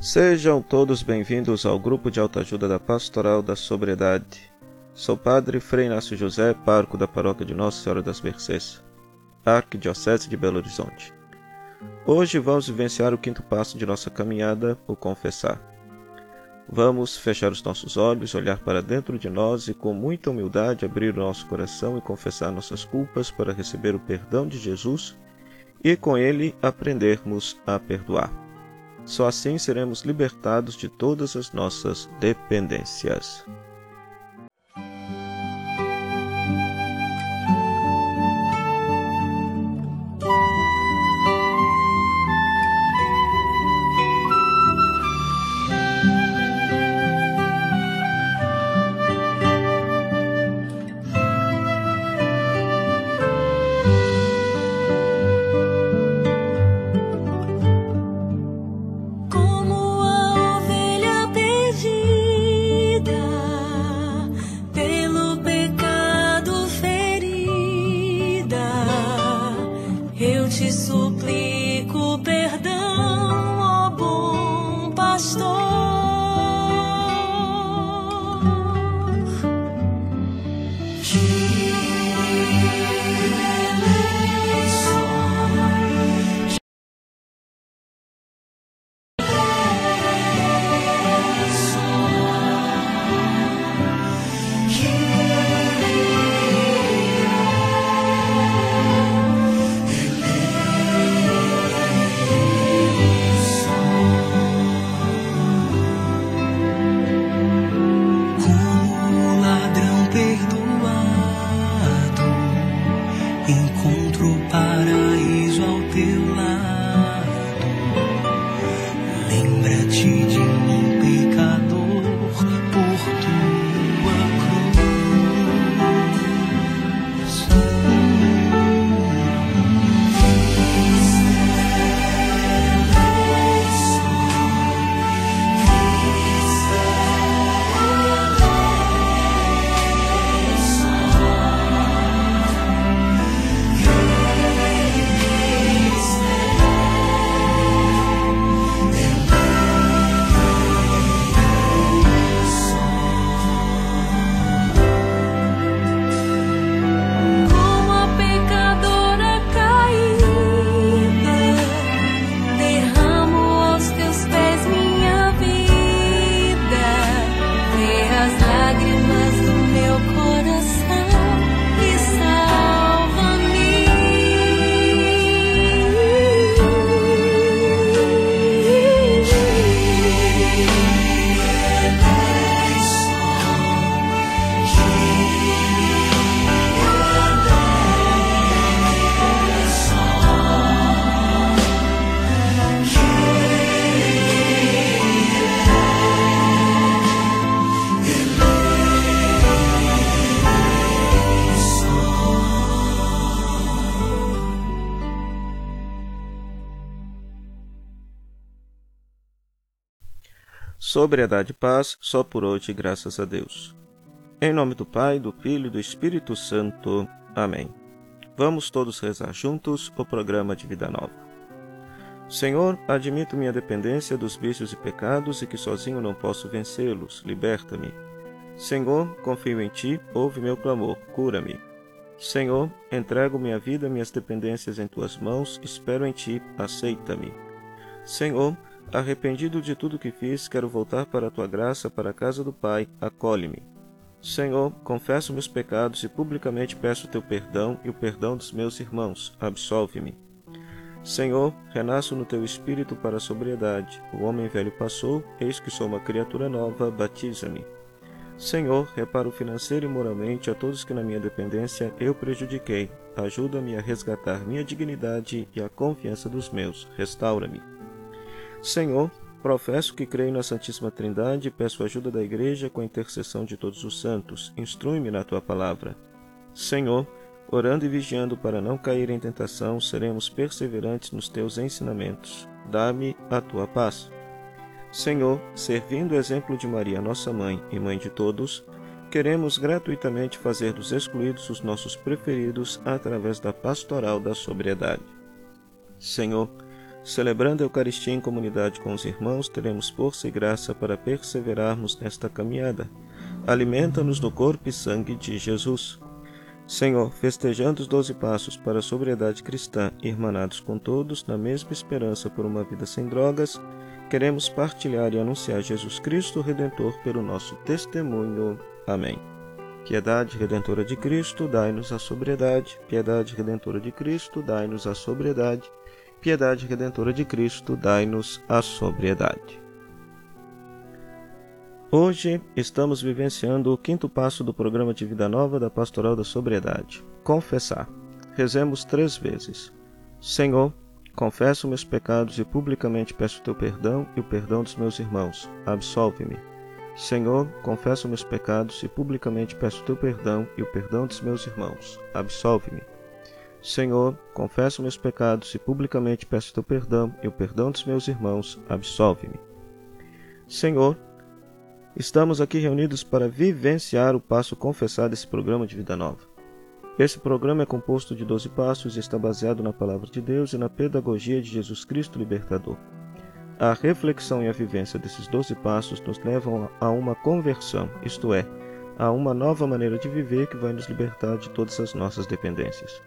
Sejam todos bem-vindos ao grupo de autoajuda da Pastoral da Sobriedade. Sou Padre Frei Inácio José, parco da paróquia de Nossa Senhora das Mercês, Arquidiocese de Belo Horizonte. Hoje vamos vivenciar o quinto passo de nossa caminhada, o confessar. Vamos fechar os nossos olhos, olhar para dentro de nós e, com muita humildade, abrir o nosso coração e confessar nossas culpas para receber o perdão de Jesus e, com ele, aprendermos a perdoar. Só assim seremos libertados de todas as nossas dependências. pastor. Sobriedade e paz, só por hoje, graças a Deus. Em nome do Pai, do Filho e do Espírito Santo. Amém. Vamos todos rezar juntos o programa de vida nova. Senhor, admito minha dependência dos vícios e pecados e que sozinho não posso vencê-los. Liberta-me. Senhor, confio em Ti, ouve meu clamor, cura-me. Senhor, entrego minha vida, minhas dependências em Tuas mãos, espero em Ti, aceita-me. Senhor, Arrependido de tudo que fiz, quero voltar para a tua graça, para a casa do Pai, acolhe-me. Senhor, confesso meus pecados e publicamente peço o teu perdão e o perdão dos meus irmãos, absolve-me. Senhor, renasço no teu espírito para a sobriedade. O homem velho passou, eis que sou uma criatura nova, batiza-me. Senhor, reparo financeiro e moralmente a todos que na minha dependência eu prejudiquei. Ajuda-me a resgatar minha dignidade e a confiança dos meus. Restaura-me. Senhor, professo que creio na Santíssima Trindade e peço ajuda da Igreja com a intercessão de todos os santos. Instrui-me na tua palavra. Senhor, orando e vigiando para não cair em tentação, seremos perseverantes nos teus ensinamentos. Dá-me a tua paz. Senhor, servindo o exemplo de Maria, nossa mãe e mãe de todos, queremos gratuitamente fazer dos excluídos os nossos preferidos através da pastoral da sobriedade. Senhor, Celebrando a Eucaristia em comunidade com os irmãos, teremos força e graça para perseverarmos nesta caminhada. Alimenta-nos do corpo e sangue de Jesus. Senhor, festejando os doze passos para a sobriedade cristã, irmanados com todos na mesma esperança por uma vida sem drogas, queremos partilhar e anunciar Jesus Cristo Redentor pelo nosso testemunho. Amém. Piedade redentora de Cristo, dai-nos a sobriedade. Piedade redentora de Cristo, dai-nos a sobriedade. Piedade redentora de Cristo, dai-nos a sobriedade. Hoje estamos vivenciando o quinto passo do programa de vida nova da Pastoral da Sobriedade. Confessar. Rezemos três vezes. Senhor, confesso meus pecados e publicamente peço teu perdão e o perdão dos meus irmãos. Absolve-me. Senhor, confesso meus pecados e publicamente peço teu perdão e o perdão dos meus irmãos. Absolve-me. Senhor, confesso meus pecados e publicamente peço teu perdão e o perdão dos meus irmãos. Absolve-me. Senhor, Estamos aqui reunidos para vivenciar o passo confessado desse programa de Vida Nova. Esse programa é composto de 12 passos e está baseado na Palavra de Deus e na pedagogia de Jesus Cristo Libertador. A reflexão e a vivência desses 12 passos nos levam a uma conversão, isto é, a uma nova maneira de viver que vai nos libertar de todas as nossas dependências.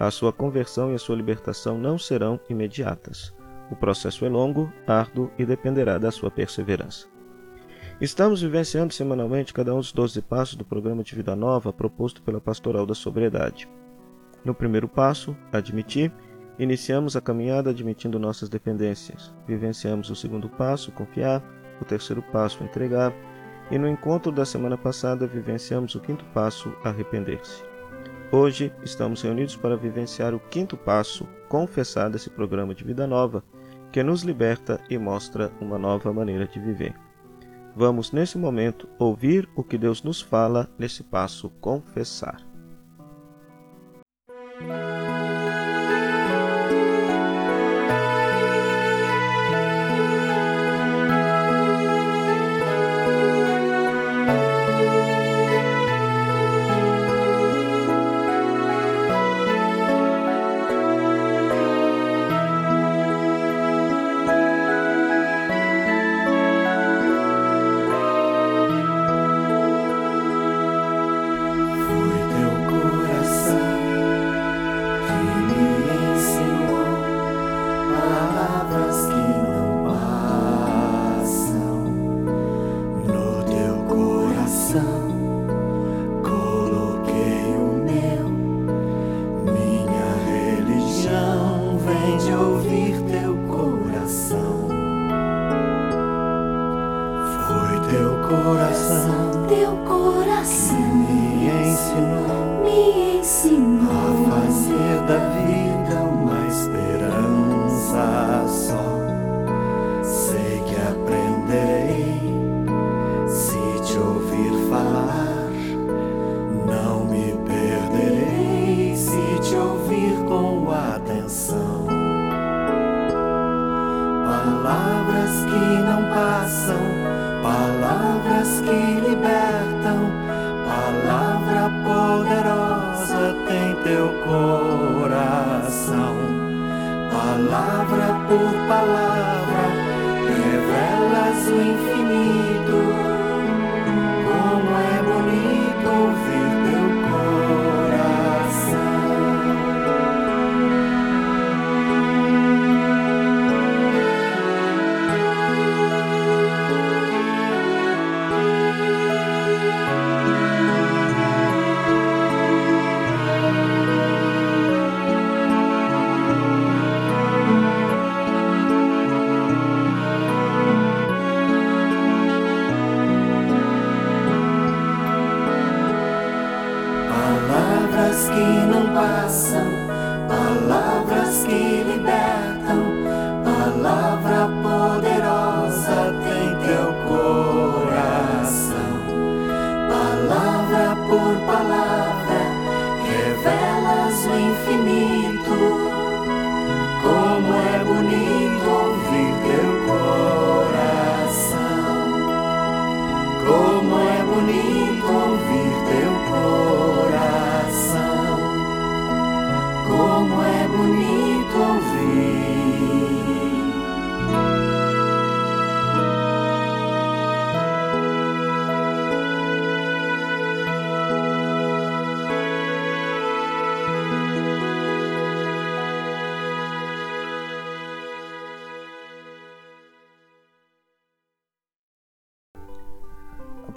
A sua conversão e a sua libertação não serão imediatas. O processo é longo, árduo e dependerá da sua perseverança. Estamos vivenciando semanalmente cada um dos 12 passos do programa de vida nova proposto pela Pastoral da Sobriedade. No primeiro passo, admitir, iniciamos a caminhada admitindo nossas dependências. Vivenciamos o segundo passo, confiar, o terceiro passo, entregar, e no encontro da semana passada vivenciamos o quinto passo, arrepender-se. Hoje estamos reunidos para vivenciar o quinto passo, confessar desse programa de vida nova, que nos liberta e mostra uma nova maneira de viver. Vamos, nesse momento, ouvir o que Deus nos fala nesse passo confessar.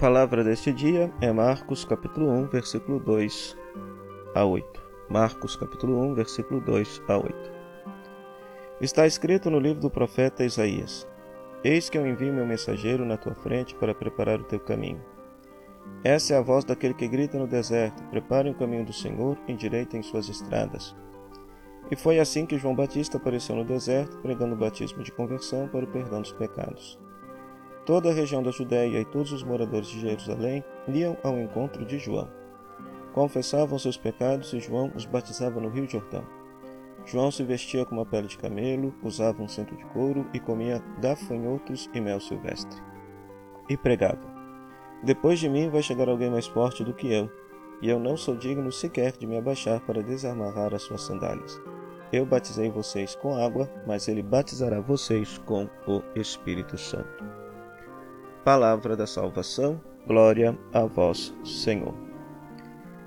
Palavra deste dia é Marcos capítulo 1, versículo 2 a 8. Marcos capítulo 1, versículo 2 a 8. Está escrito no livro do profeta Isaías: Eis que eu envio meu mensageiro na tua frente para preparar o teu caminho. Essa é a voz daquele que grita no deserto: Preparem o caminho do Senhor, endireitem suas estradas. E foi assim que João Batista apareceu no deserto, pregando o batismo de conversão para o perdão dos pecados. Toda a região da Judéia e todos os moradores de Jerusalém iam ao encontro de João. Confessavam seus pecados e João os batizava no Rio Jordão. João se vestia com uma pele de camelo, usava um cinto de couro e comia gafanhotos e mel silvestre. E pregava: Depois de mim vai chegar alguém mais forte do que eu, e eu não sou digno sequer de me abaixar para desamarrar as suas sandálias. Eu batizei vocês com água, mas ele batizará vocês com o Espírito Santo. Palavra da salvação, glória a vós, Senhor.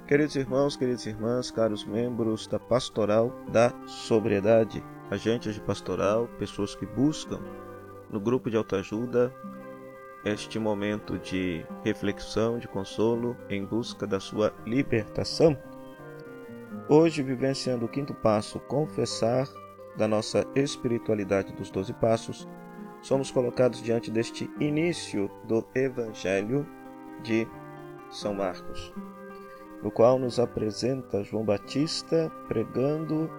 Queridos irmãos, queridas irmãs, caros membros da pastoral da sobriedade, agentes de pastoral, pessoas que buscam no grupo de autoajuda este momento de reflexão, de consolo em busca da sua libertação. Hoje, vivenciando o quinto passo, confessar da nossa espiritualidade dos doze passos, somos colocados diante deste início do Evangelho de São Marcos, no qual nos apresenta João Batista pregando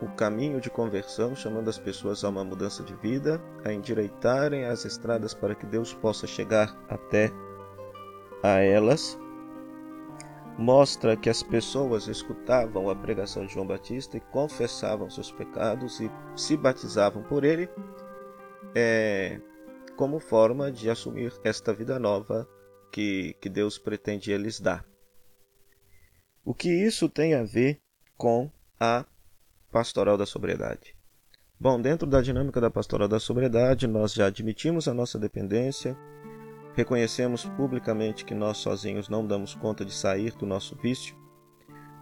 o caminho de conversão, chamando as pessoas a uma mudança de vida, a endireitarem as estradas para que Deus possa chegar até a elas. Mostra que as pessoas escutavam a pregação de João Batista e confessavam seus pecados e se batizavam por ele, é, como forma de assumir esta vida nova que, que Deus pretendia lhes dar. O que isso tem a ver com a pastoral da sobriedade? Bom, dentro da dinâmica da pastoral da sobriedade, nós já admitimos a nossa dependência, reconhecemos publicamente que nós sozinhos não damos conta de sair do nosso vício,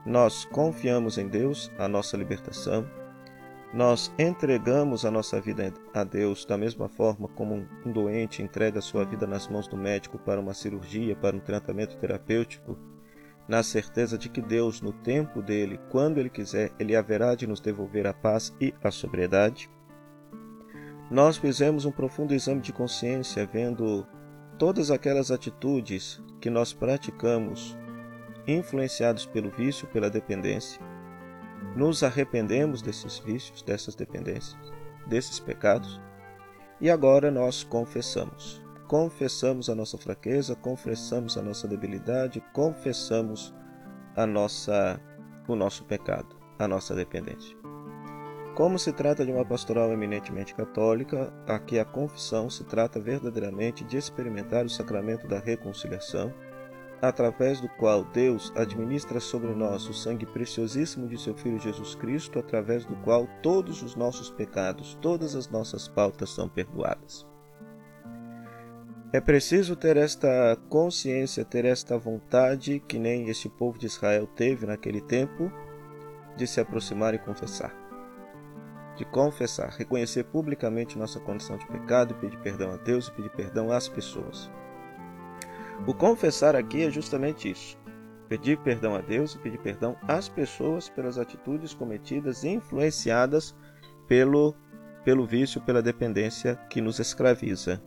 nós confiamos em Deus, a nossa libertação, nós entregamos a nossa vida a Deus da mesma forma como um doente entrega sua vida nas mãos do médico para uma cirurgia, para um tratamento terapêutico, na certeza de que Deus, no tempo dele, quando ele quiser, ele haverá de nos devolver a paz e a sobriedade. Nós fizemos um profundo exame de consciência, vendo todas aquelas atitudes que nós praticamos, influenciados pelo vício, pela dependência, nos arrependemos desses vícios, dessas dependências, desses pecados, e agora nós confessamos. Confessamos a nossa fraqueza, confessamos a nossa debilidade, confessamos a nossa o nosso pecado, a nossa dependência. Como se trata de uma pastoral eminentemente católica, aqui a confissão se trata verdadeiramente de experimentar o sacramento da reconciliação através do qual Deus administra sobre nós o sangue preciosíssimo de seu Filho Jesus Cristo, através do qual todos os nossos pecados, todas as nossas faltas são perdoadas. É preciso ter esta consciência, ter esta vontade, que nem este povo de Israel teve naquele tempo, de se aproximar e confessar. De confessar, reconhecer publicamente nossa condição de pecado, pedir perdão a Deus e pedir perdão às pessoas. O confessar aqui é justamente isso. Pedir perdão a Deus e pedir perdão às pessoas pelas atitudes cometidas e influenciadas pelo, pelo vício, pela dependência que nos escraviza.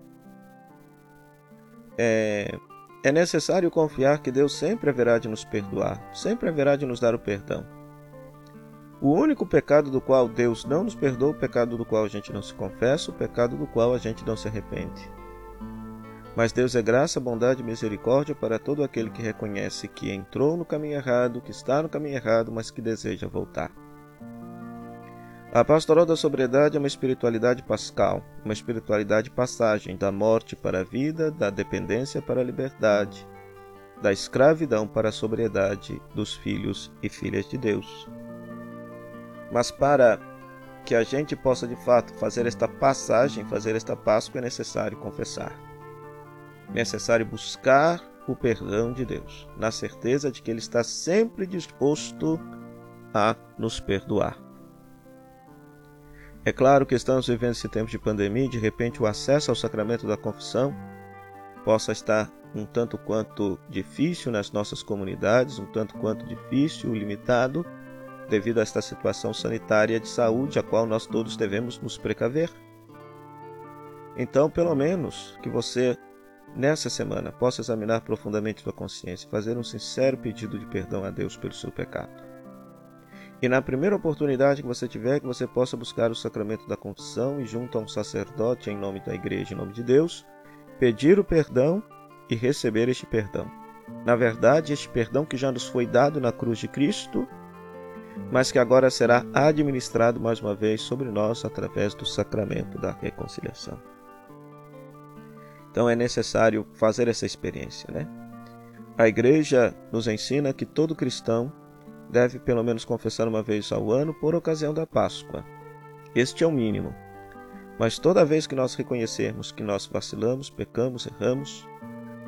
É, é necessário confiar que Deus sempre haverá de nos perdoar, sempre haverá de nos dar o perdão. O único pecado do qual Deus não nos perdoa, o pecado do qual a gente não se confessa, o pecado do qual a gente não se arrepende. Mas Deus é graça, bondade e misericórdia para todo aquele que reconhece que entrou no caminho errado, que está no caminho errado, mas que deseja voltar. A pastoral da sobriedade é uma espiritualidade pascal, uma espiritualidade passagem da morte para a vida, da dependência para a liberdade, da escravidão para a sobriedade dos filhos e filhas de Deus. Mas para que a gente possa de fato fazer esta passagem, fazer esta Páscoa, é necessário confessar necessário buscar o perdão de Deus, na certeza de que Ele está sempre disposto a nos perdoar. É claro que estamos vivendo esse tempo de pandemia e de repente o acesso ao sacramento da confissão possa estar um tanto quanto difícil nas nossas comunidades, um tanto quanto difícil, limitado, devido a esta situação sanitária de saúde, a qual nós todos devemos nos precaver. Então, pelo menos que você, nessa semana, possa examinar profundamente sua consciência e fazer um sincero pedido de perdão a Deus pelo seu pecado. E na primeira oportunidade que você tiver, que você possa buscar o sacramento da confissão e, junto a um sacerdote em nome da igreja, em nome de Deus, pedir o perdão e receber este perdão. Na verdade, este perdão que já nos foi dado na cruz de Cristo, mas que agora será administrado mais uma vez sobre nós através do sacramento da reconciliação. Então é necessário fazer essa experiência, né? A igreja nos ensina que todo cristão deve pelo menos confessar uma vez ao ano por ocasião da Páscoa. Este é o mínimo. Mas toda vez que nós reconhecermos que nós vacilamos, pecamos, erramos,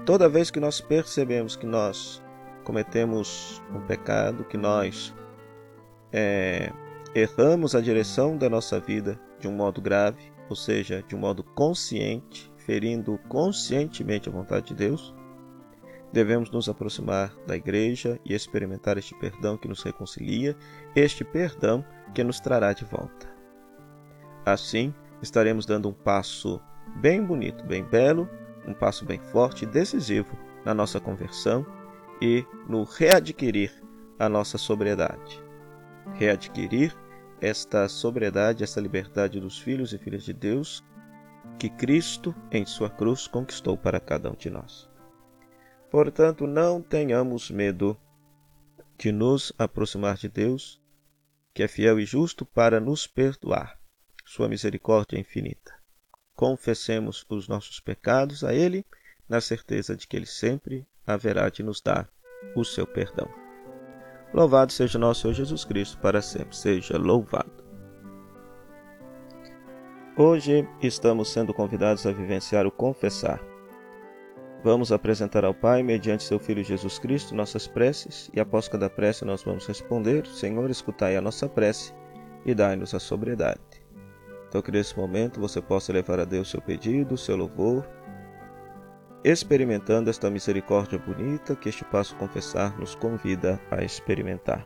toda vez que nós percebemos que nós cometemos um pecado, que nós é, erramos a direção da nossa vida de um modo grave, ou seja, de um modo consciente, ferindo conscientemente a vontade de Deus, devemos nos aproximar da igreja e experimentar este perdão que nos reconcilia, este perdão que nos trará de volta. Assim, estaremos dando um passo bem bonito, bem belo, um passo bem forte e decisivo na nossa conversão e no readquirir a nossa sobriedade. Readquirir esta sobriedade, esta liberdade dos filhos e filhas de Deus que Cristo, em sua cruz, conquistou para cada um de nós. Portanto, não tenhamos medo de nos aproximar de Deus, que é fiel e justo para nos perdoar. Sua misericórdia é infinita. Confessemos os nossos pecados a Ele, na certeza de que Ele sempre haverá de nos dar o seu perdão. Louvado seja nosso Senhor Jesus Cristo, para sempre seja louvado. Hoje estamos sendo convidados a vivenciar o confessar Vamos apresentar ao Pai, mediante seu Filho Jesus Cristo, nossas preces, e após cada prece nós vamos responder: Senhor, escutai a nossa prece e dai-nos a sobriedade. Então, que nesse momento você possa levar a Deus seu pedido, seu louvor, experimentando esta misericórdia bonita que este passo confessar nos convida a experimentar.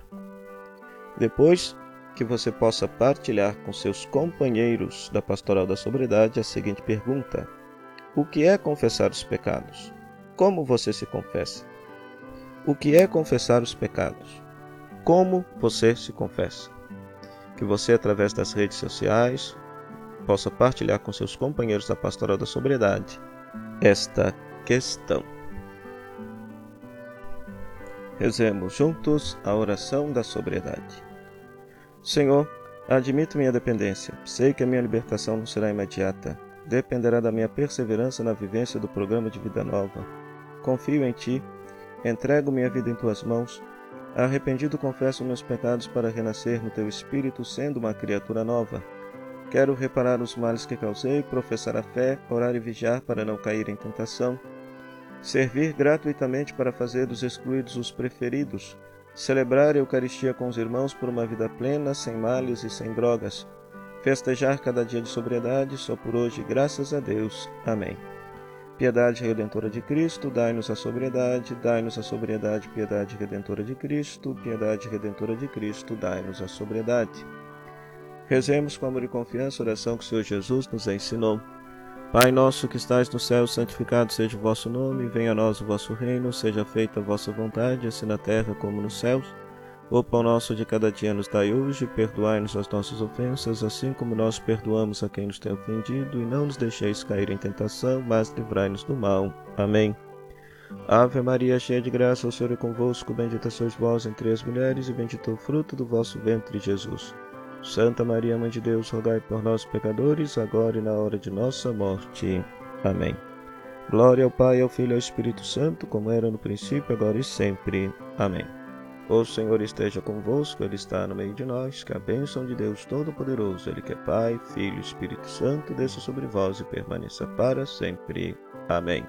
Depois, que você possa partilhar com seus companheiros da Pastoral da Sobriedade a seguinte pergunta: o que é confessar os pecados? Como você se confessa? O que é confessar os pecados? Como você se confessa? Que você, através das redes sociais, possa partilhar com seus companheiros da Pastoral da Sobriedade esta questão. Rezemos juntos a oração da sobriedade. Senhor, admito minha dependência. Sei que a minha libertação não será imediata dependerá da minha perseverança na vivência do programa de vida nova. Confio em Ti, entrego minha vida em Tuas mãos. Arrependido confesso meus pecados para renascer no Teu Espírito, sendo uma criatura nova. Quero reparar os males que causei, professar a fé, orar e vigiar para não cair em tentação. Servir gratuitamente para fazer dos excluídos os preferidos. Celebrar a Eucaristia com os irmãos por uma vida plena, sem males e sem drogas festejar cada dia de sobriedade, só por hoje, graças a Deus. Amém. Piedade redentora de Cristo, dai-nos a sobriedade, dai-nos a sobriedade, piedade redentora de Cristo, piedade redentora de Cristo, dai-nos a sobriedade. Rezemos com amor e confiança a oração que o Senhor Jesus nos ensinou. Pai nosso que estais no céu, santificado seja o vosso nome, venha a nós o vosso reino, seja feita a vossa vontade, assim na terra como nos céus. O pão nosso de cada dia nos dai hoje, perdoai-nos as nossas ofensas, assim como nós perdoamos a quem nos tem ofendido, e não nos deixeis cair em tentação, mas livrai-nos do mal. Amém. Ave Maria, cheia de graça, o Senhor é convosco, bendita sois vós entre as mulheres, e bendito o fruto do vosso ventre, Jesus. Santa Maria, Mãe de Deus, rogai por nós, pecadores, agora e na hora de nossa morte. Amém. Glória ao Pai, ao Filho e ao Espírito Santo, como era no princípio, agora e sempre. Amém. O Senhor esteja convosco, Ele está no meio de nós. Que a bênção de Deus Todo-Poderoso, Ele que é Pai, Filho e Espírito Santo, desça sobre vós e permaneça para sempre. Amém.